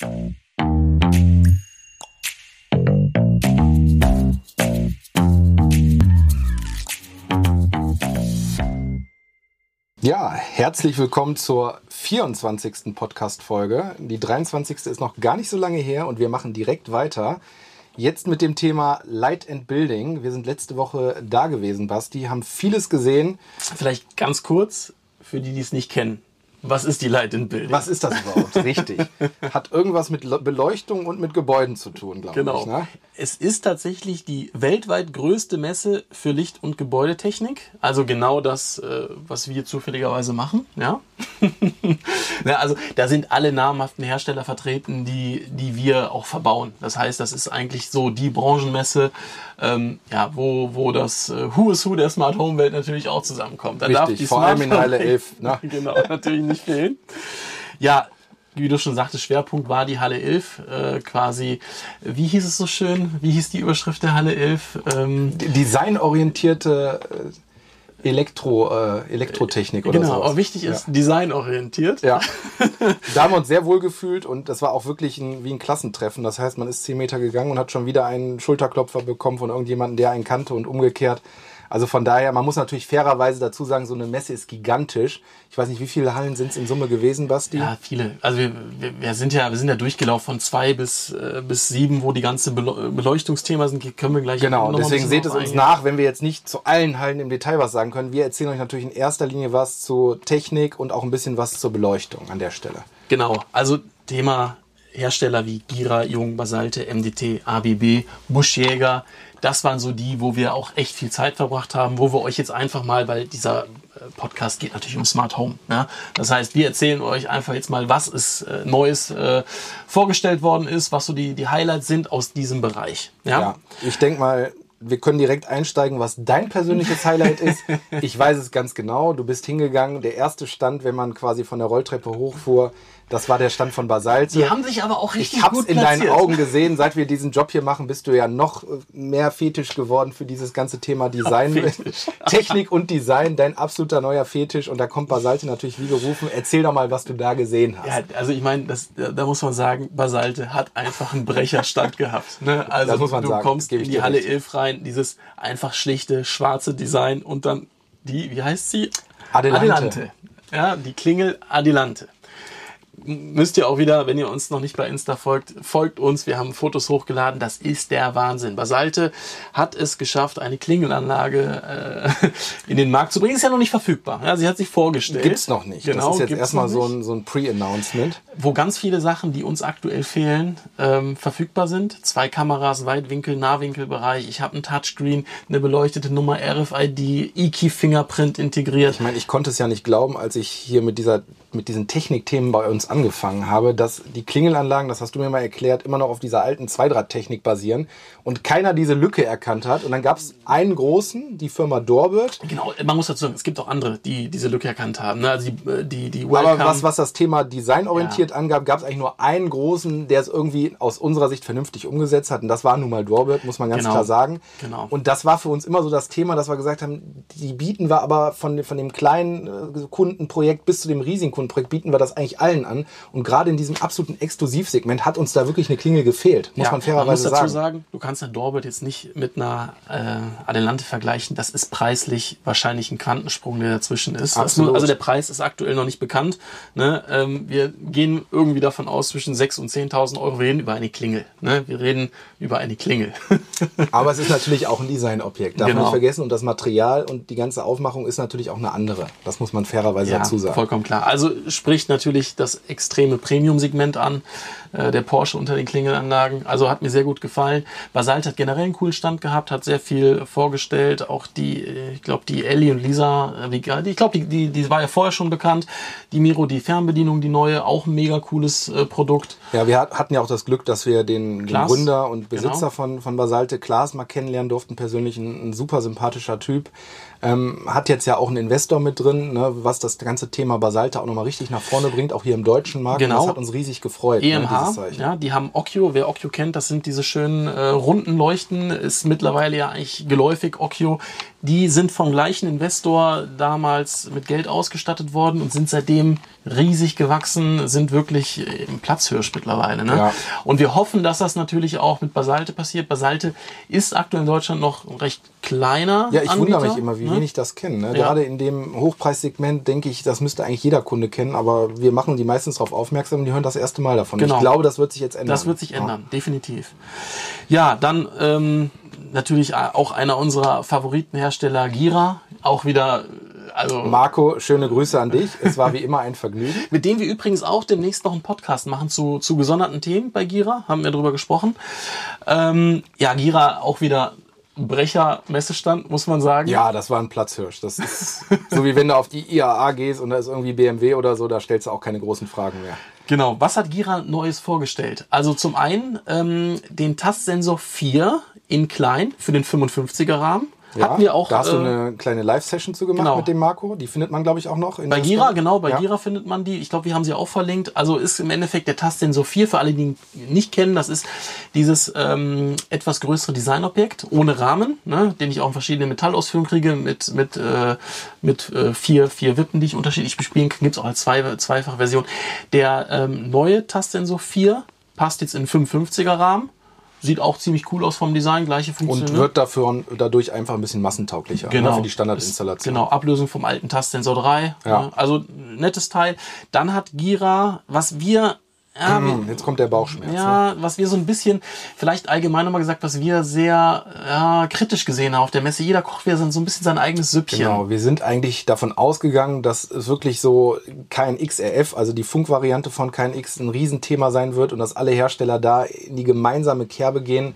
Ja, herzlich willkommen zur 24. Podcast-Folge. Die 23. ist noch gar nicht so lange her und wir machen direkt weiter. Jetzt mit dem Thema Light and Building. Wir sind letzte Woche da gewesen, Basti, haben vieles gesehen. Vielleicht ganz kurz, für die, die es nicht kennen. Was ist die Light and Building? Was ist das überhaupt? Richtig. Hat irgendwas mit Beleuchtung und mit Gebäuden zu tun, glaube genau. ich. Ne? Es ist tatsächlich die weltweit größte Messe für Licht- und Gebäudetechnik. Also genau das, äh, was wir zufälligerweise machen. Ja? ja, also da sind alle namhaften Hersteller vertreten, die, die wir auch verbauen. Das heißt, das ist eigentlich so die Branchenmesse, ähm, ja, wo, wo das äh, Who is Who der Smart Home Welt natürlich auch zusammenkommt. Da Richtig, darf die vor Smart allem in Halle 11. Ne? genau, natürlich nicht fehlen. Ja, wie du schon sagtest, Schwerpunkt war die Halle 11 äh, quasi. Wie hieß es so schön? Wie hieß die Überschrift der Halle 11? Ähm, Designorientierte äh, Elektro, äh, Elektrotechnik oder so. Genau, sowas. auch wichtig ist, ja. designorientiert. Ja. da haben wir uns sehr wohl gefühlt und das war auch wirklich ein, wie ein Klassentreffen. Das heißt, man ist zehn Meter gegangen und hat schon wieder einen Schulterklopfer bekommen von irgendjemandem, der einen kannte und umgekehrt. Also von daher, man muss natürlich fairerweise dazu sagen, so eine Messe ist gigantisch. Ich weiß nicht, wie viele Hallen sind es in Summe gewesen, Basti? Ja, viele. Also wir, wir, wir sind ja, wir sind ja durchgelaufen von zwei bis, äh, bis sieben, wo die ganze Beleuchtungsthema sind, können wir gleich Genau, deswegen seht es uns nach, wenn wir jetzt nicht zu allen Hallen im Detail was sagen können. Wir erzählen euch natürlich in erster Linie was zur Technik und auch ein bisschen was zur Beleuchtung an der Stelle. Genau, also Thema Hersteller wie Gira, Jung, Basalte, MDT, ABB, Buschjäger, das waren so die, wo wir auch echt viel Zeit verbracht haben, wo wir euch jetzt einfach mal, weil dieser äh, Podcast geht natürlich um Smart Home. Ja? Das heißt, wir erzählen euch einfach jetzt mal, was ist äh, Neues äh, vorgestellt worden ist, was so die, die Highlights sind aus diesem Bereich. Ja, ja ich denke mal, wir können direkt einsteigen, was dein persönliches Highlight ist. Ich weiß es ganz genau. Du bist hingegangen. Der erste Stand, wenn man quasi von der Rolltreppe hochfuhr, das war der Stand von Basalte. Die haben sich aber auch richtig ich hab's gut in deinen Augen gesehen. Seit wir diesen Job hier machen, bist du ja noch mehr fetisch geworden für dieses ganze Thema Design. Technik und Design, dein absoluter neuer Fetisch. Und da kommt Basalte natürlich wie gerufen. Erzähl doch mal, was du da gesehen hast. Ja, also ich meine, da muss man sagen, Basalte hat einfach einen Brecherstand gehabt. Ne? Also das muss man du sagen. kommst in die Halle 11 rein, dieses einfach schlichte, schwarze Design und dann die, wie heißt sie? Adelante. Adelante. Ja, die Klingel Adelante müsst ihr auch wieder, wenn ihr uns noch nicht bei Insta folgt, folgt uns. Wir haben Fotos hochgeladen. Das ist der Wahnsinn. Basalte hat es geschafft, eine Klingelanlage äh, in den Markt zu bringen. Ist ja noch nicht verfügbar. Ja, sie hat sich vorgestellt. Gibt's noch nicht. Genau, das ist jetzt erstmal so ein, so ein Pre-Announcement. Wo ganz viele Sachen, die uns aktuell fehlen, ähm, verfügbar sind. Zwei Kameras, Weitwinkel, Nahwinkelbereich. Ich habe ein Touchscreen, eine beleuchtete Nummer, RFID, E-Key-Fingerprint integriert. Ich meine, ich konnte es ja nicht glauben, als ich hier mit dieser mit diesen Technikthemen bei uns angefangen habe, dass die Klingelanlagen, das hast du mir mal erklärt, immer noch auf dieser alten Zweidrahttechnik basieren und keiner diese Lücke erkannt hat. Und dann gab es einen großen, die Firma Dorbert. Genau, man muss dazu sagen, es gibt auch andere, die diese Lücke erkannt haben. Ne? Also die, äh, die, die Aber was, was das Thema designorientiert ja. angab, gab es eigentlich nur einen großen, der es irgendwie aus unserer Sicht vernünftig umgesetzt hat. Und das war nun mal Dorbert, muss man ganz genau. klar sagen. Genau. Und das war für uns immer so das Thema, dass wir gesagt haben, die bieten wir aber von, von dem kleinen äh, Kundenprojekt bis zu dem riesigen Kundenprojekt bieten wir das eigentlich allen an. Und gerade in diesem absoluten Exklusivsegment hat uns da wirklich eine Klingel gefehlt, muss ja, man fairerweise man muss dazu sagen. sagen. Du kannst eine Dorbit jetzt nicht mit einer äh, Adelante vergleichen. Das ist preislich wahrscheinlich ein Quantensprung, der dazwischen ist. Absolut. also der Preis ist aktuell noch nicht bekannt. Ne? Ähm, wir gehen irgendwie davon aus, zwischen 6.000 und 10.000 Euro. Wir reden über eine Klingel. Ne? Wir reden über eine Klingel. Aber es ist natürlich auch ein Designobjekt, darf Genau. man nicht vergessen. Und das Material und die ganze Aufmachung ist natürlich auch eine andere. Das muss man fairerweise Ja, dazu sagen. vollkommen klar. Also spricht natürlich das extreme Premium-Segment an, äh, der Porsche unter den Klingelanlagen. Also hat mir sehr gut gefallen. Basalt hat generell einen coolen Stand gehabt, hat sehr viel vorgestellt. Auch die, äh, ich glaube, die Ellie und Lisa, äh, die, ich glaube, die, die, die war ja vorher schon bekannt. Die Miro, die Fernbedienung, die neue, auch ein mega cooles äh, Produkt. Ja, wir hat- hatten ja auch das Glück, dass wir den, den Gründer und Besitzer genau. von, von Basalte, Klaas, mal kennenlernen durften. Persönlich ein, ein super sympathischer Typ. Ähm, hat jetzt ja auch einen Investor mit drin, ne, was das ganze Thema Basalte auch nochmal richtig nach vorne bringt, auch hier im deutschen Markt. Genau. Und das hat uns riesig gefreut. ne, EMH, dieses Zeichen. ja, die haben Occhio. Wer Occhio kennt, das sind diese schönen äh, runden Leuchten. Ist mittlerweile ja eigentlich geläufig. Occhio, Die sind vom gleichen Investor damals mit Geld ausgestattet worden und sind seitdem riesig gewachsen, sind wirklich im Platzhirsch mittlerweile. Ne? Ja. Und wir hoffen, dass das natürlich auch mit Basalte passiert. Basalte ist aktuell in Deutschland noch ein recht kleiner. Ja, ich Anbieter, wundere mich immer, wie ne? wenig das kennen. Ne? Ja. Gerade in dem Hochpreissegment denke ich, das müsste eigentlich jeder Kunde kennen, aber wir machen die meistens darauf aufmerksam und die hören das erste Mal davon. Genau. Ich glaube, das wird sich jetzt ändern. Das wird sich ändern, definitiv. Ja, dann ähm, natürlich auch einer unserer Favoritenhersteller, Gira. Auch wieder, also Marco, schöne Grüße an dich. Es war wie immer ein Vergnügen. mit dem wir übrigens auch demnächst noch einen Podcast machen zu, zu gesonderten Themen bei Gira. Haben wir drüber gesprochen. Ähm, ja, Gira auch wieder Brecher-Messestand, muss man sagen. Ja, das war ein Platzhirsch. Das ist so wie wenn du auf die IAA gehst und da ist irgendwie BMW oder so, da stellst du auch keine großen Fragen mehr. Genau. Was hat Gira Neues vorgestellt? Also zum einen ähm, den Tastsensor 4 in klein für den 55er Rahmen. Ja, Hatten wir auch. da hast du äh, eine kleine Live-Session zu gemacht genau. mit dem Marco. Die findet man, glaube ich, auch noch. In Bei Gira, Store. genau, bei ja. Gira findet man die. Ich glaube, wir haben sie auch verlinkt. Also ist im Endeffekt der Tastsensor 4, für alle, die ihn nicht kennen, das ist dieses ähm, etwas größere Designobjekt ohne Rahmen, ne, den ich auch in verschiedenen Metallausführungen kriege, mit, mit, äh, mit äh, vier, vier Wippen, die ich unterschiedlich bespielen kann. Gibt es auch als zwei, zweifache Version. Der ähm, neue Tastsensor 4 passt jetzt in 55er Rahmen. Sieht auch ziemlich cool aus vom Design, gleiche Funktion. Und ne? wird dafür, dadurch einfach ein bisschen massentauglicher Genau. ne, für die Standardinstallation. Genau, Ablösung vom alten Tastsensor 3. Ja. ne? Also nettes Teil. Dann hat Gira, was wir ja, Hm, Jetzt kommt der Bauchschmerz. Ne? ja, was wir so ein bisschen, vielleicht allgemein nochmal gesagt, was wir sehr ja, kritisch gesehen haben auf der Messe. Jeder kocht wieder so ein bisschen sein eigenes Süppchen. Genau, wir sind eigentlich davon ausgegangen, dass es wirklich so kein XRF, also die Funkvariante von KNX, ein Riesenthema sein wird und dass alle Hersteller da in die gemeinsame Kerbe gehen.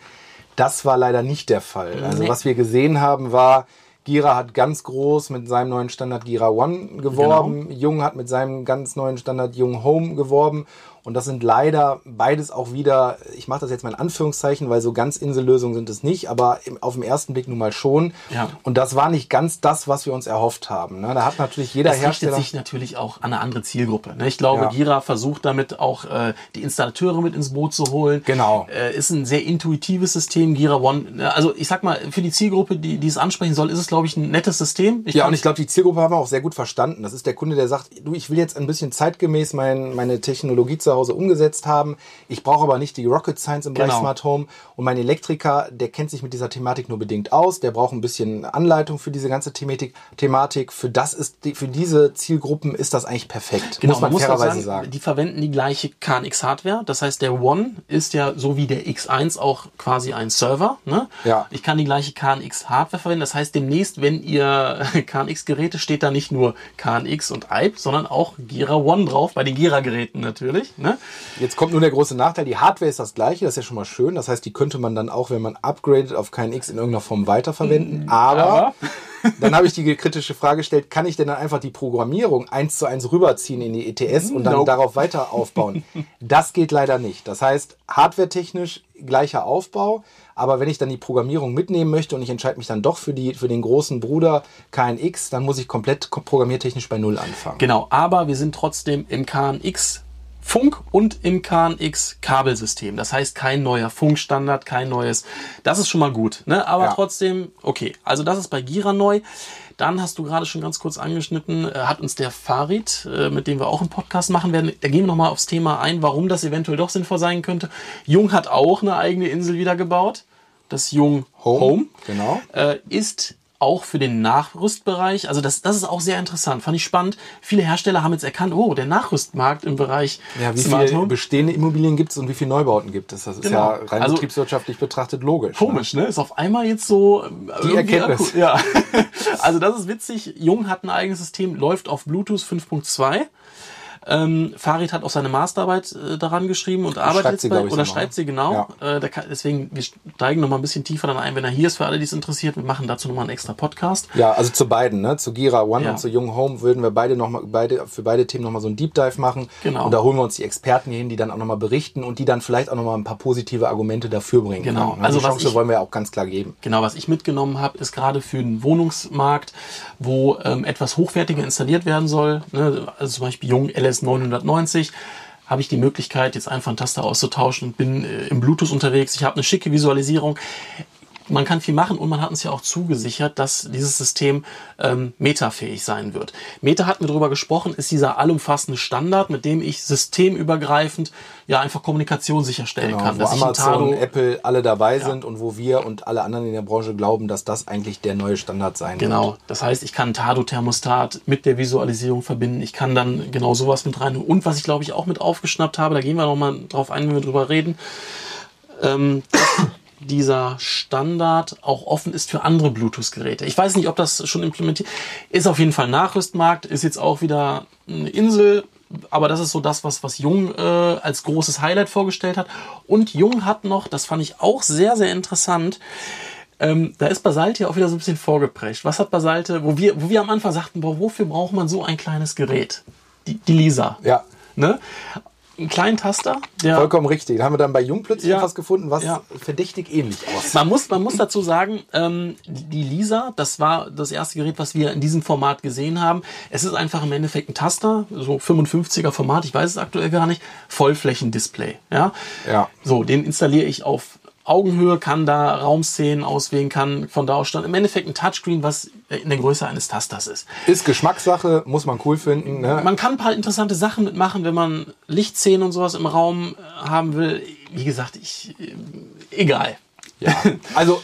Das war leider nicht der Fall. Also Nee. was wir gesehen haben, war, Gira hat ganz groß mit seinem neuen Standard Gira One geworben. Genau. Jung hat mit seinem ganz neuen Standard Jung Home geworben. Und das sind leider beides auch wieder, ich mache das jetzt mal in Anführungszeichen, weil so ganz Insellösungen sind es nicht, aber auf den ersten Blick nun mal schon. Ja. Und das war nicht ganz das, was wir uns erhofft haben. Ne? Da hat natürlich jeder Das richtet Hersteller. sich natürlich auch an eine andere Zielgruppe. ne? Ich glaube, Ja. Gira versucht damit auch äh, die Installateure mit ins Boot zu holen. Genau. Äh, ist ein sehr intuitives System, Gira One. ne? Also ich sag mal, für die Zielgruppe, die, die es ansprechen soll, ist es, glaube ich, ein nettes System. ja, und ich glaube, die Zielgruppe haben wir auch sehr gut verstanden. Das ist der Kunde, der sagt, du, ich will jetzt ein bisschen zeitgemäß mein, meine Technologie zu Hause umgesetzt haben. Ich brauche aber nicht die Rocket Science im Bereich Genau. Smart Home. Und mein Elektriker, der kennt sich mit dieser Thematik nur bedingt aus. Der braucht ein bisschen Anleitung für diese ganze Thematik. Thematik. Für das ist, für diese Zielgruppen ist das eigentlich perfekt. Genau, muss man, auch fairerweise sagen. Die verwenden die gleiche KNX-Hardware. Das heißt, der One ist ja so wie der X1 auch quasi ein Server. Ne? Ja. Ich kann die gleiche KNX-Hardware verwenden. Das heißt, demnächst, wenn ihr KNX-Geräte, steht da nicht nur KNX und IPE, sondern auch Gira One drauf, bei den Gira-Geräten natürlich. Ne? Jetzt kommt nur der große Nachteil, die Hardware ist das gleiche, das ist ja schon mal schön. Das heißt, die könnte man dann auch, wenn man upgradet, auf KNX in irgendeiner Form weiterverwenden. Aber, aber- dann habe ich die kritische Frage gestellt, kann ich denn dann einfach die Programmierung eins zu eins rüberziehen in die ETS und dann Nope. darauf weiter aufbauen? Das geht leider nicht. Das heißt, hardwaretechnisch gleicher Aufbau, aber wenn ich dann die Programmierung mitnehmen möchte und ich entscheide mich dann doch für, die, für den großen Bruder KNX, dann muss ich komplett ko- programmiertechnisch bei Null anfangen. Genau, aber wir sind trotzdem im KNX Funk und im KNX Kabelsystem. Das heißt, kein neuer Funkstandard, kein neues. Das ist schon mal gut. Ne? Aber Ja. trotzdem, okay. Also das ist bei Gira neu. Dann hast du gerade schon ganz kurz angeschnitten, äh, hat uns der Farid, äh, mit dem wir auch einen Podcast machen werden, da gehen wir nochmal aufs Thema ein, warum das eventuell doch sinnvoll sein könnte. Jung hat auch eine eigene Insel wieder gebaut. Das Jung Home, Home genau. äh, ist auch für den Nachrüstbereich, also das, das ist auch sehr interessant, fand ich spannend. Viele Hersteller haben jetzt erkannt, oh, der Nachrüstmarkt im Bereich Ja, wie Smart viele Home. bestehende Immobilien gibt es und wie viele Neubauten gibt es? Das ist Genau. ja rein Also- betriebswirtschaftlich betrachtet logisch. Komisch, ne? Ist auf einmal jetzt so ähm, Die Erkenntnis. akku- Ja. also das ist witzig. Jung hat ein eigenes System, läuft auf Bluetooth 5.2. Ähm, Farid hat auch seine Masterarbeit äh, daran geschrieben und arbeitet sie, bei, oder schreibt sie genau. Äh, da kann, deswegen, wir steigen noch mal ein bisschen tiefer dann ein, wenn er hier ist, für alle, die es interessiert. Wir machen dazu noch mal einen extra Podcast. Ja, also zu beiden, ne? Zu Gira One Ja. und zu Young Home würden wir beide noch mal, beide, für beide Themen nochmal so einen Deep Dive machen. Genau. Und da holen wir uns die Experten hier hin, die dann auch nochmal berichten und die dann vielleicht auch nochmal ein paar positive Argumente dafür bringen. Genau. ne? Also die Chance ich- wollen wir auch ganz klar geben. Genau, was ich mitgenommen habe, ist gerade für den Wohnungsmarkt, wo ähm, etwas hochwertiger installiert werden soll, ne, also zum Beispiel Jung LS 990, habe ich die Möglichkeit, jetzt einfach einen Taster auszutauschen und bin äh, im Bluetooth unterwegs. Ich habe eine schicke Visualisierung. Man kann viel machen und man hat uns ja auch zugesichert, dass dieses System ähm, metafähig sein wird. Meta hatten wir darüber gesprochen, ist dieser allumfassende Standard, mit dem ich systemübergreifend ja einfach Kommunikation sicherstellen Genau, kann. wo Amazon, Apple alle dabei sind und wo wir und alle anderen in der Branche glauben, dass das eigentlich der neue Standard sein Genau. wird. Das heißt, ich kann Tado-Thermostat mit der Visualisierung verbinden. Ich kann dann genau sowas mit rein. Und was ich glaube ich auch mit aufgeschnappt habe, da gehen wir nochmal drauf ein, wenn wir drüber reden, ähm, dieser Standard auch offen ist für andere Bluetooth-Geräte. Ich weiß nicht, ob das schon implementiert ist. Auf jeden Fall Nachrüstmarkt, ist jetzt auch wieder eine Insel. Aber das ist so das, was, was Jung äh, als großes Highlight vorgestellt hat. Und Jung hat noch, das fand ich auch sehr, sehr interessant, ähm, da ist Basalte ja auch wieder so ein bisschen vorgeprägt. Was hat Basalte, wo wir, wo wir am Anfang sagten, boah, wofür braucht man so ein kleines Gerät? Die, die Lisa. Ja, Ne? Einen kleinen Taster, der. vollkommen richtig. Da haben wir dann bei Jung plötzlich Ja. was gefunden, was Ja. verdächtig ähnlich aussieht. Man muss, man muss dazu sagen, ähm, die Lisa, das war das erste Gerät, was wir in diesem Format gesehen haben. Es ist einfach im Endeffekt ein Taster, so 55er Format, ich weiß es aktuell gar nicht, Vollflächendisplay. Ja? Ja. So, den installiere ich auf Augenhöhe, kann da Raumszenen auswählen, kann von da aus steuern. Im Endeffekt ein Touchscreen, was in der Größe eines Tasters ist. Ist Geschmackssache, muss man cool finden. Ne? Man kann ein paar interessante Sachen mitmachen, wenn man Lichtszenen und sowas im Raum äh, haben will. Wie gesagt, ich, äh, egal. Ja. Also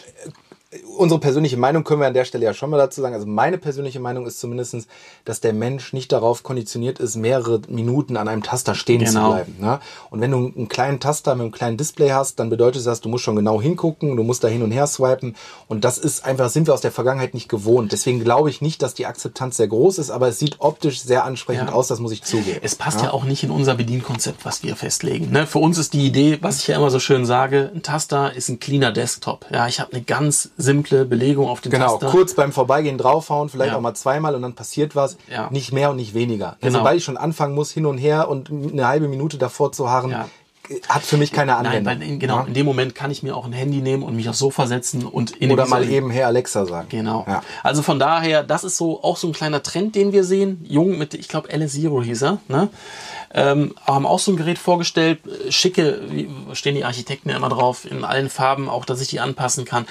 unsere persönliche Meinung können wir an der Stelle ja schon mal dazu sagen. Also meine persönliche Meinung ist zumindestens, dass der Mensch nicht darauf konditioniert ist, mehrere Minuten an einem Taster stehen zu Genau. bleiben. Ne? Und wenn du einen kleinen Taster mit einem kleinen Display hast, dann bedeutet das, du musst schon genau hingucken, du musst da hin und her swipen. Und das ist einfach, das sind wir aus der Vergangenheit nicht gewohnt. Deswegen glaube ich nicht, dass die Akzeptanz sehr groß ist, aber es sieht optisch sehr ansprechend Ja. aus, das muss ich zugeben. Es passt ja. auch nicht in unser Bedienkonzept, was wir festlegen. Ne? Für uns ist die Idee, was ich ja immer so schön sage, ein Taster ist ein cleaner Desktop. Ja, ich habe eine ganz simple Belegung auf den Genau, Taster. kurz beim Vorbeigehen draufhauen, vielleicht Ja. auch mal zweimal und dann passiert was. Ja. Nicht mehr und nicht weniger. Genau. Sobald ich schon anfangen muss, hin und her und eine halbe Minute davor zu harren, Ja. hat für mich keine Nein, Anwendung. weil in, genau, Ja? in dem Moment kann ich mir auch ein Handy nehmen und mich aufs Sofa setzen und in Oder mal eben Herr Alexa sagen. Genau. Ja. Also von daher, das ist so auch so ein kleiner Trend, den wir sehen. Jung mit, ich glaube, LS0 hieß er, ne? Ähm, haben auch so ein Gerät vorgestellt. Äh, Schicke, wie stehen die Architekten ja immer drauf, in allen Farben, auch dass ich die anpassen kann.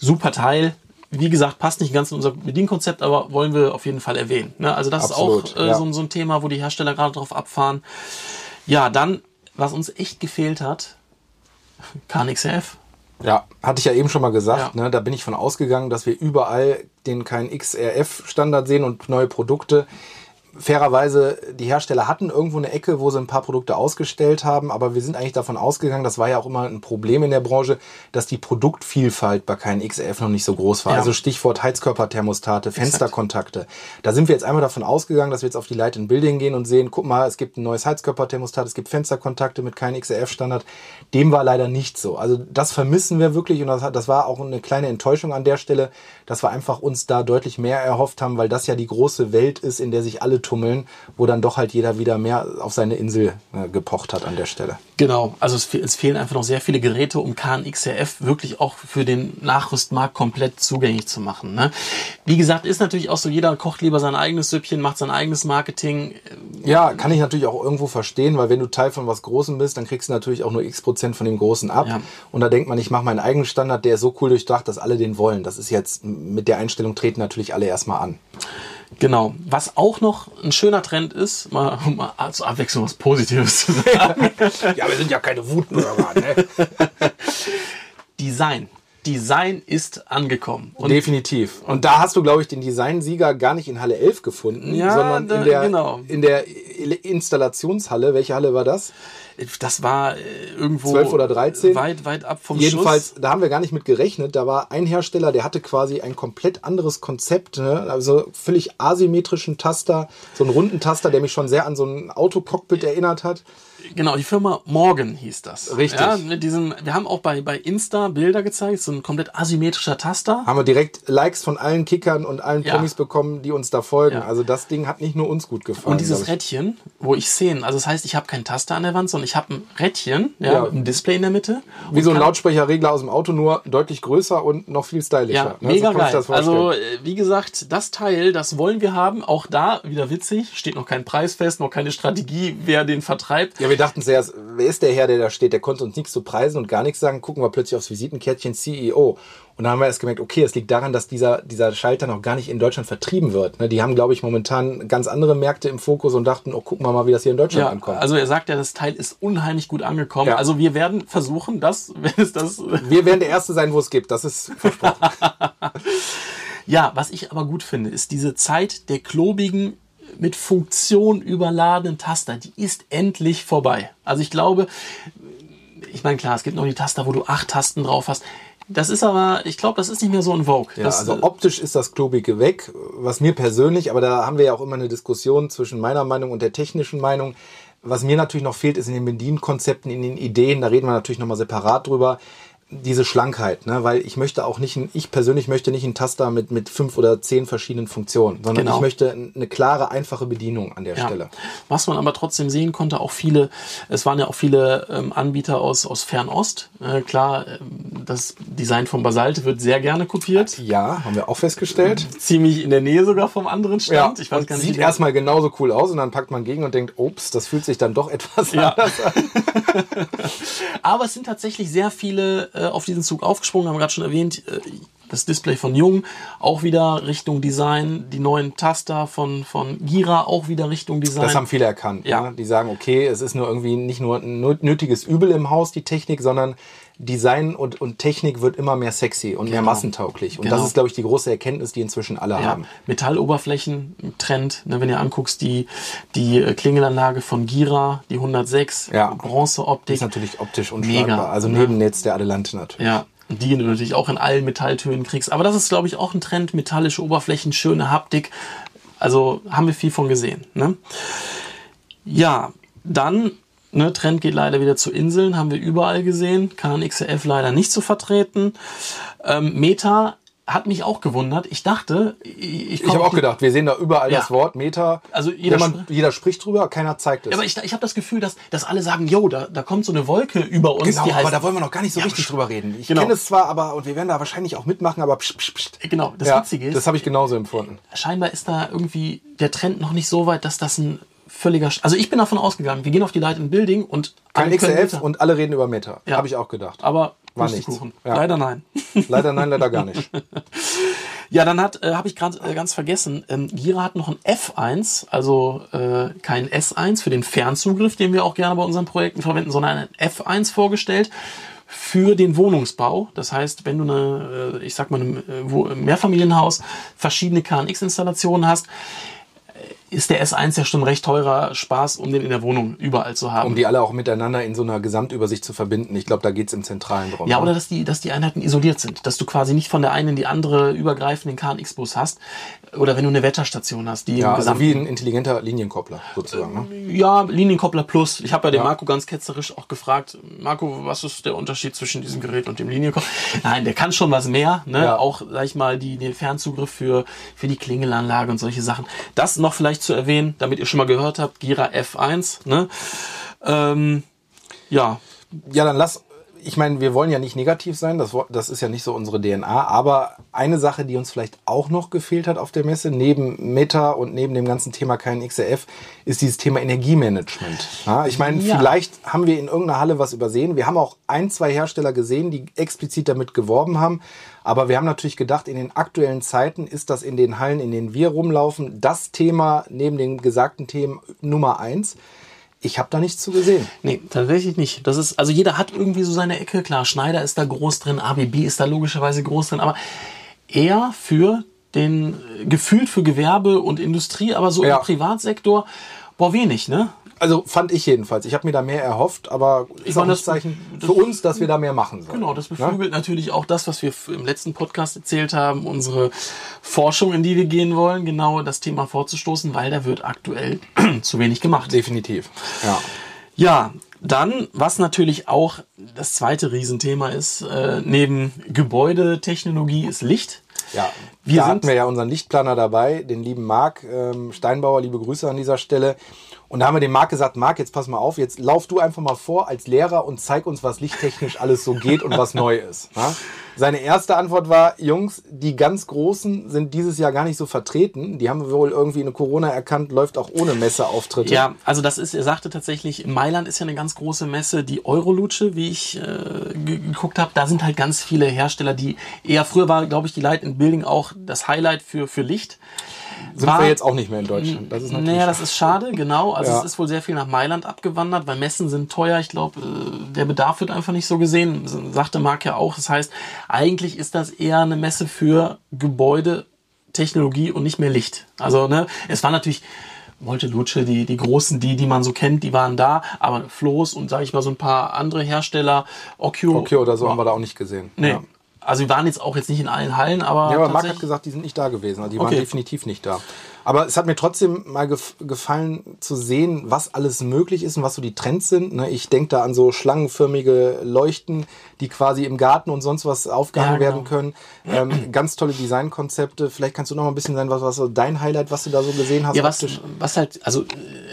Super Teil. Wie gesagt, passt nicht ganz in unser Bedienkonzept, aber wollen wir auf jeden Fall erwähnen. Ne? Also das Absolut, ist auch äh, ja. so, ein- so ein Thema, wo die Hersteller gerade drauf abfahren. Ja, dann, was uns echt gefehlt hat, KNXF. Ja, hatte ich ja eben schon mal gesagt. Ja. Ne, da bin ich von ausgegangen, dass wir überall den kein XRF-Standard sehen und neue Produkte. Fairerweise, die Hersteller hatten irgendwo eine Ecke, wo sie ein paar Produkte ausgestellt haben, aber wir sind eigentlich davon ausgegangen, das war ja auch immer ein Problem in der Branche, dass die Produktvielfalt bei keinem XRF noch nicht so groß war. Ja. Also Stichwort Heizkörperthermostate, Fensterkontakte. Da sind wir jetzt einmal davon ausgegangen, dass wir jetzt auf die Light in Building gehen und sehen, guck mal, es gibt ein neues Heizkörperthermostat, es gibt Fensterkontakte mit keinem XRF-Standard. Dem war leider nicht so. Also das vermissen wir wirklich und das war auch eine kleine Enttäuschung an der Stelle, dass wir einfach uns da deutlich mehr erhofft haben, weil das ja die große Welt ist, in der sich alle tummeln, wo dann doch halt jeder wieder mehr auf seine Insel äh, gepocht hat an der Stelle. Genau, also es, es fehlen einfach noch sehr viele Geräte, um KNXRF wirklich auch für den Nachrüstmarkt komplett zugänglich zu machen. Ne? Wie gesagt, ist natürlich auch so, jeder kocht lieber sein eigenes Süppchen, macht sein eigenes Marketing. Ja, kann ich natürlich auch irgendwo verstehen, weil wenn du Teil von was Großem bist, dann kriegst du natürlich auch nur x Prozent von dem Großen ab. Ja. Und da denkt man, ich mache meinen eigenen Standard, der ist so cool durchdacht, dass alle den wollen. Das ist jetzt mit der Einstellung treten natürlich alle erstmal an. Genau. Was auch noch ein schöner Trend ist, mal, um mal zur Abwechslung was Positives zu sagen. Ja, wir sind ja keine Wutbürger, ne? Design. Design ist angekommen. Und Definitiv. Und da hast du, glaube ich, den Designsieger gar nicht in Halle 11 gefunden, Ja, sondern in der, genau. in der Installationshalle. Welche Halle war das? das war äh, irgendwo 12 oder 13? weit, weit ab vom Jedenfalls, Schuss. da haben wir gar nicht mit gerechnet. Da war ein Hersteller, der hatte quasi ein komplett anderes Konzept. Ne? Also völlig asymmetrischen Taster, so einen runden Taster, der mich schon sehr an so ein Autocockpit erinnert hat. Genau, die Firma Morgan hieß das. Richtig. Ja, mit diesem, wir haben auch bei, bei Insta Bilder gezeigt, so ein komplett asymmetrischer Taster. Haben wir direkt Likes von allen Kickern und allen Ja. Promis bekommen, die uns da folgen. Ja. Also das Ding hat nicht nur uns gut gefallen. Und dieses. Rädchen, wo ich Szenen, also das heißt, ich habe keinen Taster an der Wand, sondern ich habe ein Rädchen, ja, einem Display in der Mitte. Wie so ein Lautsprecherregler aus dem Auto, nur deutlich größer und noch viel stylischer. Ja, Ne? So mega sich geil. Also, äh, wie gesagt, das Teil, das wollen wir haben. Auch da wieder witzig, steht noch kein Preis fest, noch keine Strategie, wer den vertreibt. ja, wir dachten zuerst, wer ist der Herr, der da steht? Der konnte uns nichts zu preisen und gar nichts sagen. Gucken wir plötzlich aufs Visitenkärtchen CEO. Und dann haben wir erst gemerkt, okay, es liegt daran, dass dieser, dieser Schalter noch gar nicht in Deutschland vertrieben wird. Ne, Die haben, glaube ich, momentan ganz andere Märkte im Fokus und dachten, oh, gucken wir mal, wie das hier in Deutschland Ja, ankommt. also er sagt ja, das Teil ist unheimlich gut angekommen. Ja. Also wir werden versuchen, das, wenn es das wir werden der Erste sein, wo es gibt. Das ist versprochen. Ja, was ich aber gut finde, ist diese Zeit der klobigen, mit Funktion überladenen Taster. Die ist endlich vorbei. Also ich glaube, ich meine, klar, es gibt noch die Taster, wo du acht Tasten drauf hast. Das ist aber, ich glaube, das ist nicht mehr so in Vogue. Ja, das, also optisch ist das Klobige weg, was mir persönlich, aber da haben wir ja auch immer eine Diskussion zwischen meiner Meinung und der technischen Meinung. Was mir natürlich noch fehlt, ist in den Bedienkonzepten, in den Ideen, da reden wir natürlich nochmal separat drüber, diese Schlankheit, ne? weil ich möchte auch nicht, ein, ich persönlich möchte nicht einen Taster mit, mit fünf oder zehn verschiedenen Funktionen, sondern Genau. ich möchte eine klare, einfache Bedienung an der Ja. Stelle. Was man aber trotzdem sehen konnte, auch viele, es waren ja auch viele ähm, Anbieter aus, aus Fernost. Äh, klar, ähm, das Design von Basalt wird sehr gerne kopiert. Ja, haben wir auch festgestellt. Ziemlich in der Nähe sogar vom anderen Ja, Stand. ich weiß gar nicht, sieht erstmal genauso cool aus und dann packt man gegen und denkt, ups, das fühlt sich dann doch etwas Ja. anders an. Aber es sind tatsächlich sehr viele äh, auf diesen Zug aufgesprungen, haben wir gerade schon erwähnt. Äh, das Display von Jung auch wieder Richtung Design, die neuen Taster von, von Gira auch wieder Richtung Design. Das haben viele erkannt. Ja. Ne? Die sagen, okay, es ist nur irgendwie nicht nur ein nö- nötiges Übel im Haus, die Technik, sondern Design und, und Technik wird immer mehr sexy und mehr Genau. massentauglich. Und Genau. das ist, glaube ich, die große Erkenntnis, die inzwischen alle ja, haben. Metalloberflächen, Trend. Ne, wenn ihr anguckst, die, die äh, Klingelanlage von Gira, die 106, Ja. Bronzeoptik. Ist natürlich optisch unschlagbar. Mega, also ne? neben Netz der Adelante natürlich. Ja, die du natürlich auch in allen Metalltönen kriegst. Aber das ist, glaube ich, auch ein Trend. Metallische Oberflächen, schöne Haptik. Also haben wir viel von gesehen. Ne? Ja, dann, ne, Trend geht leider wieder zu Inseln, haben wir überall gesehen. KNXF leider nicht zu vertreten. Ähm, Meta hat mich auch gewundert. Ich dachte, ich, Ich habe auch gedacht, wir sehen da überall Ja. das Wort Meta. Also jeder man, jeder spricht drüber, keiner zeigt es. Ja, aber ich, ich habe das Gefühl, dass, dass alle sagen, yo, da, da kommt so eine Wolke über uns, genau, die heißt, aber da wollen wir noch gar nicht so Ja, richtig drüber reden. Ich genau. kenne es zwar, aber und wir werden da wahrscheinlich auch mitmachen, aber psch, psch, psch. genau, das Witzige ist, das habe ich genauso empfunden. scheinbar ist da irgendwie der Trend noch nicht so weit, dass das ein völliger. Sch- Also ich bin davon ausgegangen, wir gehen auf die Light in Building und Kein XLF und alle reden über Meta. Ja. Habe ich auch gedacht. aber War nichts. Ja. Leider nein. Leider nein, leider gar nicht. Ja, dann hat äh, habe ich gerade äh, ganz vergessen. Ähm, Gira hat noch ein F1, also äh, kein S1 für den Fernzugriff, den wir auch gerne bei unseren Projekten verwenden, sondern ein F1 vorgestellt für den Wohnungsbau. Das heißt, wenn du eine, äh, ich sag mal, ein äh, Mehrfamilienhaus verschiedene KNX-Installationen hast, ist der S1 ja schon recht teurer Spaß, um den in der Wohnung überall zu haben. Um die alle auch miteinander in so einer Gesamtübersicht zu verbinden. Ich glaube, da geht's im Zentralen drum. Ja, ne? oder dass die, dass die Einheiten isoliert sind, dass du quasi nicht von der einen in die andere übergreifenden KNX-Bus hast. Oder wenn du eine Wetterstation hast, die ja, also wie ein intelligenter Linienkoppler sozusagen. Ne? Ja, Linienkoppler Plus. Ich habe ja den Ja. Marco ganz ketzerisch auch gefragt, Marco, was ist der Unterschied zwischen diesem Gerät und dem Linienkoppler? Nein, der kann schon was mehr, ne? Ja. Auch, sag ich mal, die, den Fernzugriff für, für die Klingelanlage und solche Sachen. Das noch vielleicht zu erwähnen, damit ihr schon mal gehört habt, Gira F1, ne? Ähm, ja, Ja, dann lass. Ich meine, wir wollen ja nicht negativ sein, das, das ist ja nicht so unsere DNA, aber eine Sache, die uns vielleicht auch noch gefehlt hat auf der Messe, neben Meta und neben dem ganzen Thema kein XRF, ist dieses Thema Energiemanagement. Ja, ich meine, Ja. vielleicht haben wir in irgendeiner Halle was übersehen. Wir haben auch ein, zwei Hersteller gesehen, die explizit damit geworben haben. Aber wir haben natürlich gedacht, in den aktuellen Zeiten ist das in den Hallen, in denen wir rumlaufen, das Thema neben den gesagten Themen Nummer eins. Ich habe da nichts zu gesehen. Nee, tatsächlich nicht. Das ist, also jeder hat irgendwie so seine Ecke. Klar, Schneider ist da groß drin, ABB ist da logischerweise groß drin, aber eher für den, äh, gefühlt für Gewerbe und Industrie, aber so Ja. im Privatsektor, boah, wenig, ne? Also fand ich jedenfalls. Ich habe mir da mehr erhofft, aber ist auch ein das- Zeichen das- für uns, dass wir da mehr machen sollen. Genau, das Ne? beflügelt natürlich auch das, was wir im letzten Podcast erzählt haben, unsere Forschung, in die wir gehen wollen, genau das Thema vorzustoßen, weil da wird aktuell zu wenig gemacht. Definitiv. Ja. Ja, dann, was natürlich auch das zweite Riesenthema ist, äh, neben Gebäudetechnologie ist Licht. Ja, Wir da hatten wir ja unseren Lichtplaner dabei, den lieben Marc ähm, Steinbauer, liebe Grüße an dieser Stelle. Und da haben wir dem Marc gesagt, Marc, jetzt pass mal auf, jetzt lauf du einfach mal vor als Lehrer und zeig uns, was lichttechnisch alles so geht und was neu ist. Ja? Seine erste Antwort war, Jungs, die ganz Großen sind dieses Jahr gar nicht so vertreten. Die haben wohl irgendwie eine Corona erkannt, läuft auch ohne Messeauftritte. Ja, also das ist, er sagte tatsächlich, Mailand ist ja eine ganz große Messe, die Eurolutsche, wie ich äh, geguckt habe, da sind halt ganz viele Hersteller, die eher früher war, glaube ich, die Light in Building auch das Highlight für, für Licht sind war, wir jetzt auch nicht mehr in Deutschland. Das ist natürlich naja, das ist schade, genau. Also ja. es ist wohl sehr viel nach Mailand abgewandert, weil Messen sind teuer. Ich glaube, äh, der Bedarf wird einfach nicht so gesehen. Sagte Marc ja auch. Das heißt, eigentlich ist das eher eine Messe für Gebäude, Technologie und nicht mehr Licht. Also, ne, es war natürlich, Molte Lutsche, die, die großen, die, die man so kennt, die waren da, aber Floß und sage ich mal so ein paar andere Hersteller, Occhio. Occhio oder so haben wir da auch nicht gesehen. Nee, ja. Also wir waren jetzt auch jetzt nicht in allen Hallen, aber. Ja, aber Marc hat gesagt, die sind nicht da gewesen. Also die okay. waren definitiv nicht da. Aber es hat mir trotzdem mal gef gefallen zu sehen, was alles möglich ist und was so die Trends sind. Ne? Ich denke da an so schlangenförmige Leuchten, die quasi im Garten und sonst was aufgehangen ja, genau. werden können. Ähm, ganz tolle Designkonzepte. Vielleicht kannst du noch mal ein bisschen sein, was war so dein Highlight, was du da so gesehen hast? Ja, was, was halt, also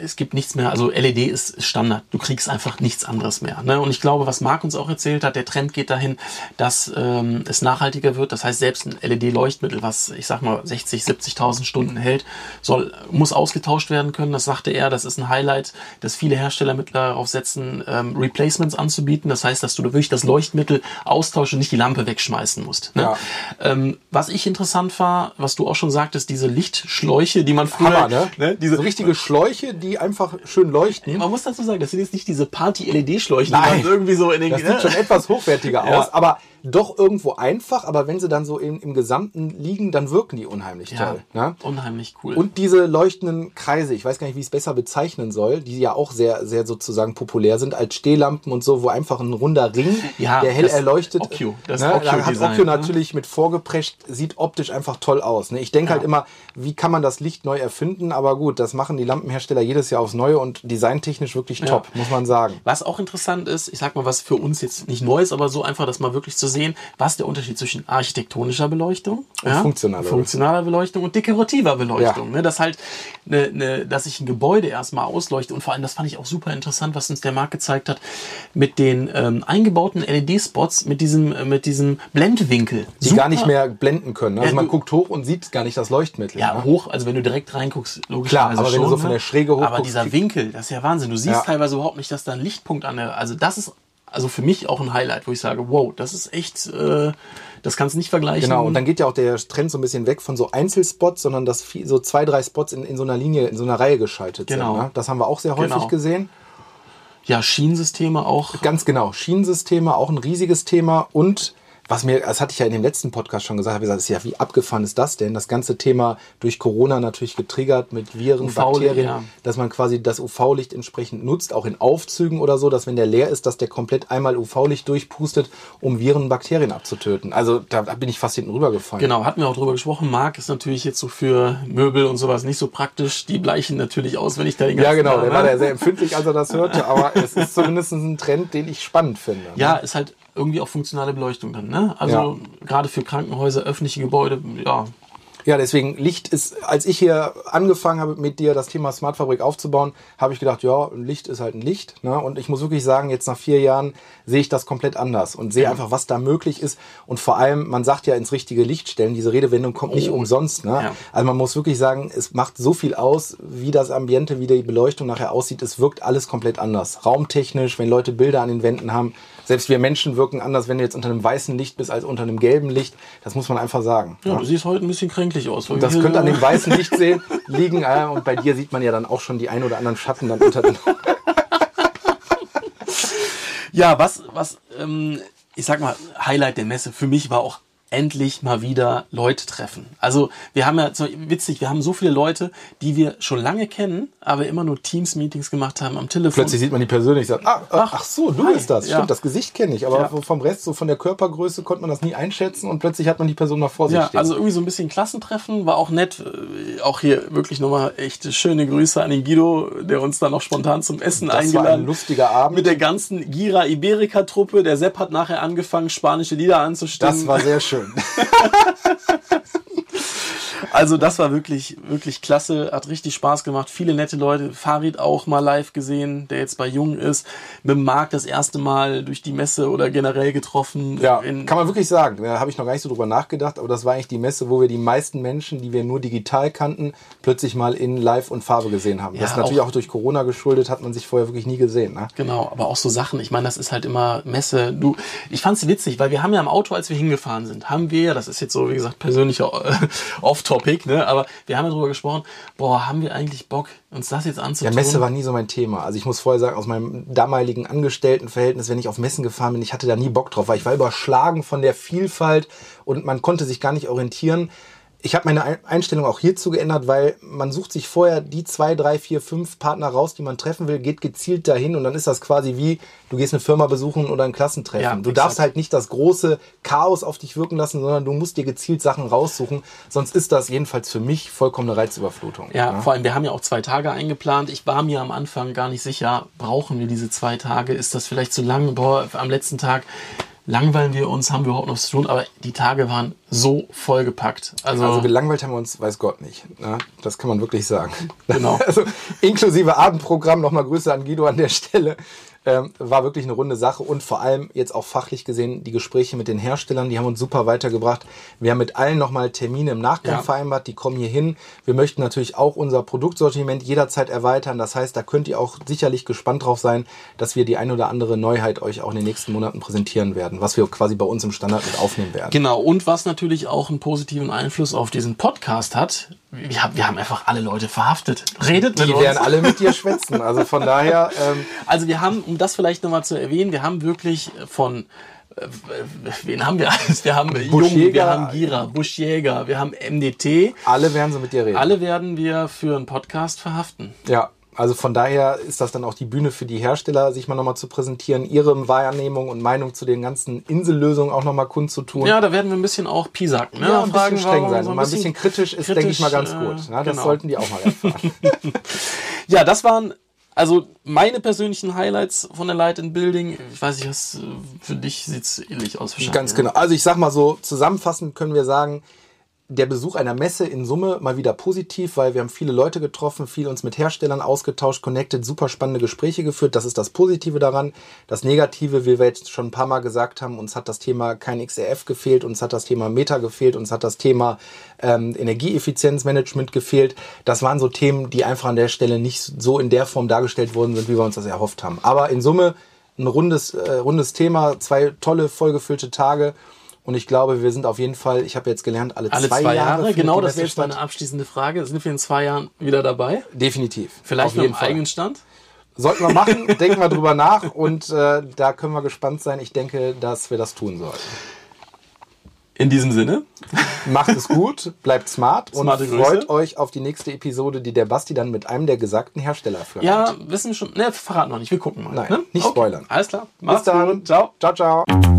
es gibt nichts mehr. Also LED ist Standard. Du kriegst einfach nichts anderes mehr. Ne? Und ich glaube, was Marc uns auch erzählt hat, der Trend geht dahin, dass ähm, es nachhaltiger wird. Das heißt, selbst ein LED-Leuchtmittel, was ich sag mal 60, 70.000 Stunden hält, soll, muss ausgetauscht werden können. Das sagte er, das ist ein Highlight, dass viele Hersteller mittlerweile darauf setzen, ähm, Replacements anzubieten. Das heißt, dass du wirklich das Leuchtmittel austauschen und nicht die Lampe wegschmeißen musst. Ne? Ja. Ähm, was ich interessant war, was du auch schon sagtest, diese Lichtschläuche, die man früher... Hammer, ne? ne? Diese so richtige Schläuche, die einfach schön leuchten. Man muss dazu sagen, das sind jetzt nicht diese Party-LED-Schläuche, die man irgendwie so in den... Das sieht schon etwas hochwertiger ja. aus, aber doch irgendwo einfach, aber wenn sie dann so im, im Gesamten liegen, dann wirken die unheimlich ja, toll. Ne? Unheimlich cool. Und diese leuchtenden Kreise, ich weiß gar nicht, wie ich es besser bezeichnen soll, die ja auch sehr, sehr sozusagen populär sind, als Stehlampen und so, wo einfach ein runder Ring, ja, der hell erleuchtet. Occhio, das ne? Occhio hat Occhio ne? natürlich mit vorgeprescht, sieht optisch einfach toll aus. Ne? Ich denke ja. halt immer, wie kann man das Licht neu erfinden? Aber gut, das machen die Lampenhersteller jedes Jahr aufs Neue und designtechnisch wirklich top, muss man sagen. Was auch interessant ist, ich sag mal, was für uns jetzt nicht neu ist, aber so einfach, das mal wirklich zu sehen, was der Unterschied zwischen architektonischer Beleuchtung, ja, funktionaler, funktionaler Beleuchtung und dekorativer Beleuchtung. Ja. Ne, das halt, ne, ne, dass ich ein Gebäude erstmal ausleuchte und vor allem, das fand ich auch super interessant, was uns der Markt gezeigt hat, mit den ähm, eingebauten LED-Spots, mit diesem, äh, mit diesem Blendwinkel. Die super. gar nicht mehr blenden können. Also ja, man guckt hoch und sieht gar nicht das Leuchtmittel. Ja, ne? hoch, also wenn du direkt reinguckst, logisch. Klar, aber wenn du so von der Schräge hoch Aber dieser Winkel, das ist ja Wahnsinn. Du siehst ja. teilweise überhaupt nicht, dass da ein Lichtpunkt an der, also das ist also für mich auch ein Highlight, wo ich sage, wow, das ist echt, äh, das kannst du nicht vergleichen. Genau, und dann geht ja auch der Trend so ein bisschen weg von so Einzelspots, sondern dass viel, so zwei, drei Spots in, in so einer Linie, in so einer Reihe geschaltet genau. sind. Ne? Das haben wir auch sehr häufig genau. gesehen. Ja, Schienensysteme auch. Ganz genau, Schienensysteme auch ein riesiges Thema und was mir, das hatte ich ja in dem letzten Podcast schon gesagt, habe gesagt, ist ja, wie abgefahren ist das denn? Das ganze Thema durch Corona natürlich getriggert mit Viren, Bakterien, ja. dass man quasi das UV-Licht entsprechend nutzt, auch in Aufzügen oder so, dass wenn der leer ist, dass der komplett einmal UV-Licht durchpustet, um Viren und Bakterien abzutöten. Also da, da bin ich fast hinten rübergefallen. Genau, hatten wir auch drüber gesprochen. Marc ist natürlich jetzt so für Möbel und sowas nicht so praktisch. Die bleichen natürlich aus, wenn ich da den ganzen Ja, genau, der war ja sehr empfindlich, als er das hörte, aber es ist zumindest ein Trend, den ich spannend finde. Ne? Ja, ist halt irgendwie auch funktionale Beleuchtung dann. Ne? Also ja. gerade für Krankenhäuser, öffentliche Gebäude, ja, ja, deswegen Licht ist, als ich hier angefangen habe mit dir das Thema Smartfabrik aufzubauen, habe ich gedacht, ja, Licht ist halt ein Licht. Ne? Und ich muss wirklich sagen, jetzt nach vier Jahren sehe ich das komplett anders und sehe einfach, was da möglich ist. Und vor allem, man sagt ja ins richtige Licht stellen, diese Redewendung kommt nicht oh. umsonst. Ne? Ja. Also man muss wirklich sagen, es macht so viel aus, wie das Ambiente, wie die Beleuchtung nachher aussieht. Es wirkt alles komplett anders. Raumtechnisch, wenn Leute Bilder an den Wänden haben, selbst wir Menschen wirken anders, wenn du jetzt unter einem weißen Licht bist als unter einem gelben Licht. Das muss man einfach sagen. Ja, ja. du siehst heute ein bisschen kränklich aus. Das könnte an dem weißen Licht sehen, liegen. Äh, und bei dir sieht man ja dann auch schon die ein oder anderen Schatten dann unter den. ja, was, was, ähm, ich sag mal, Highlight der Messe für mich war auch endlich mal wieder Leute treffen. Also wir haben ja, witzig, wir haben so viele Leute, die wir schon lange kennen, aber immer nur Teams-Meetings gemacht haben am Telefon. Plötzlich sieht man die persönlich sagt, ah, ach, ach so, du hi. bist das. Stimmt, das Gesicht kenne ich, aber ja. vom Rest, so von der Körpergröße konnte man das nie einschätzen und plötzlich hat man die Person mal vor sich ja, stehen. Also irgendwie so ein bisschen Klassentreffen, war auch nett. Äh, auch hier wirklich nochmal echt schöne Grüße an den Guido, der uns dann noch spontan zum Essen das eingeladen. War ein lustiger Abend. Mit der ganzen Gira Iberica Truppe. Der Sepp hat nachher angefangen, spanische Lieder anzustimmen. Das war sehr schön ハハハハ。Also das war wirklich, wirklich klasse, hat richtig Spaß gemacht. Viele nette Leute. Farid auch mal live gesehen, der jetzt bei Jung ist. Mit Marc das erste Mal durch die Messe oder generell getroffen. Ja, kann man wirklich sagen. Da habe ich noch gar nicht so drüber nachgedacht, aber das war eigentlich die Messe, wo wir die meisten Menschen, die wir nur digital kannten, plötzlich mal in Live und Farbe gesehen haben. Ja, das ist natürlich auch- auch durch Corona geschuldet, hat man sich vorher wirklich nie gesehen. Ne? Genau, aber auch so Sachen. Ich meine, das ist halt immer Messe. Du, ich fand's witzig, weil wir haben ja im Auto, als wir hingefahren sind, haben wir, das ist jetzt so, wie gesagt, persönlicher äh, Off-Topic, ne, aber wir haben ja drüber gesprochen, boah, haben wir eigentlich Bock, uns das jetzt Ja, anzutun? Messe war nie so mein Thema. Also ich muss vorher sagen, aus meinem damaligen Angestelltenverhältnis, wenn ich auf Messen gefahren bin, ich hatte da nie Bock drauf, weil ich war überschlagen von der Vielfalt und man konnte sich gar nicht orientieren. Ich habe meine Ein- Einstellung auch hierzu geändert, weil man sucht sich vorher die zwei, drei, vier, fünf Partner raus, die man treffen will, geht gezielt dahin und dann ist das quasi wie, du gehst eine Firma besuchen oder ein Klassentreffen. Ja, du exakt. darfst halt nicht das große Chaos auf dich wirken lassen, sondern du musst dir gezielt Sachen raussuchen, sonst ist das jedenfalls für mich vollkommene Reizüberflutung. Ja, ne? vor allem, wir haben ja auch zwei Tage eingeplant. Ich war mir am Anfang gar nicht sicher, brauchen wir diese zwei Tage? Ist das vielleicht zu lang? Boah, am letzten Tag langweilen wir uns, haben wir überhaupt noch was zu tun? Aber die Tage waren so vollgepackt. Also, Also gelangweilt haben wir uns, weiß Gott nicht. Ne? Das kann man wirklich sagen. Genau. Also inklusive Abendprogramm, nochmal Grüße an Guido an der Stelle. Ähm, war wirklich eine runde Sache und vor allem jetzt auch fachlich gesehen die Gespräche mit den Herstellern, die haben uns super weitergebracht. Wir haben mit allen nochmal Termine im Nachgang Ja. vereinbart, die kommen hier hin. Wir möchten natürlich auch unser Produktsortiment jederzeit erweitern. Das heißt, da könnt ihr auch sicherlich gespannt drauf sein, dass wir die ein oder andere Neuheit euch auch in den nächsten Monaten präsentieren werden, was wir quasi bei uns im Standard mit aufnehmen werden. Genau, und was natürlich auch einen positiven Einfluss auf diesen Podcast hat, wir haben, wir haben einfach alle Leute verhaftet. Redet mit Die uns. werden alle mit dir schwätzen. Also von daher, ähm, Also wir haben, um das vielleicht nochmal zu erwähnen, wir haben wirklich von äh, wen haben wir alles? Wir haben Jung, wir Buschjäger. haben Gira, Buschjäger, wir haben MDT. alle werden so mit dir reden. Alle werden wir für einen Podcast verhaften. Ja, also von daher ist das dann auch die Bühne für die Hersteller, sich mal nochmal zu präsentieren, ihre Wahrnehmung und Meinung zu den ganzen Insellösungen auch nochmal kundzutun. Ja, da werden wir ein bisschen auch piesacken. Ne? Ja, ein Fragen, bisschen streng sein. so und mal ein bisschen kritisch ist, denke ich mal, ganz kritisch, gut. äh, Ja, das genau. sollten die auch mal erfahren. Ja, das waren also meine persönlichen Highlights von der Light in Building. Ich weiß nicht, was äh, für dich sieht's ähnlich aus. Ganz ne? genau. Also ich sag mal so, zusammenfassend können wir sagen, der Besuch einer Messe in Summe mal wieder positiv, weil wir haben viele Leute getroffen, viel uns mit Herstellern ausgetauscht, connected, super spannende Gespräche geführt. Das ist das Positive daran. Das Negative, wie wir jetzt schon ein paar Mal gesagt haben, uns hat das Thema kein XRF gefehlt, uns hat das Thema Meta gefehlt, uns hat das Thema ähm, Energieeffizienzmanagement gefehlt. Das waren so Themen, die einfach an der Stelle nicht so in der Form dargestellt worden sind, wie wir uns das erhofft haben. Aber in Summe ein rundes, äh, rundes Thema, zwei tolle, vollgefüllte Tage. Und ich glaube, wir sind auf jeden Fall, ich habe jetzt gelernt, alle, Alle zwei, Jahre, findet genau, das wäre jetzt meine abschließende Frage. Sind wir in zwei Jahren wieder dabei? Definitiv. Vielleicht auf mit einem Fall. eigenen Stand? Sollten wir machen, denken wir drüber nach und äh, da können wir gespannt sein. Ich denke, dass wir das tun sollten. In diesem Sinne. Macht es gut, bleibt smart und Smarte Grüße. freut euch auf die nächste Episode, die der Basti dann mit einem der gesagten Hersteller führt. Ja, wissen wir schon. Ne, verraten noch nicht. Wir gucken mal. Nein, ne? nicht spoilern. Alles klar. Bis Macht's dann. gut. Ciao. Ciao, ciao.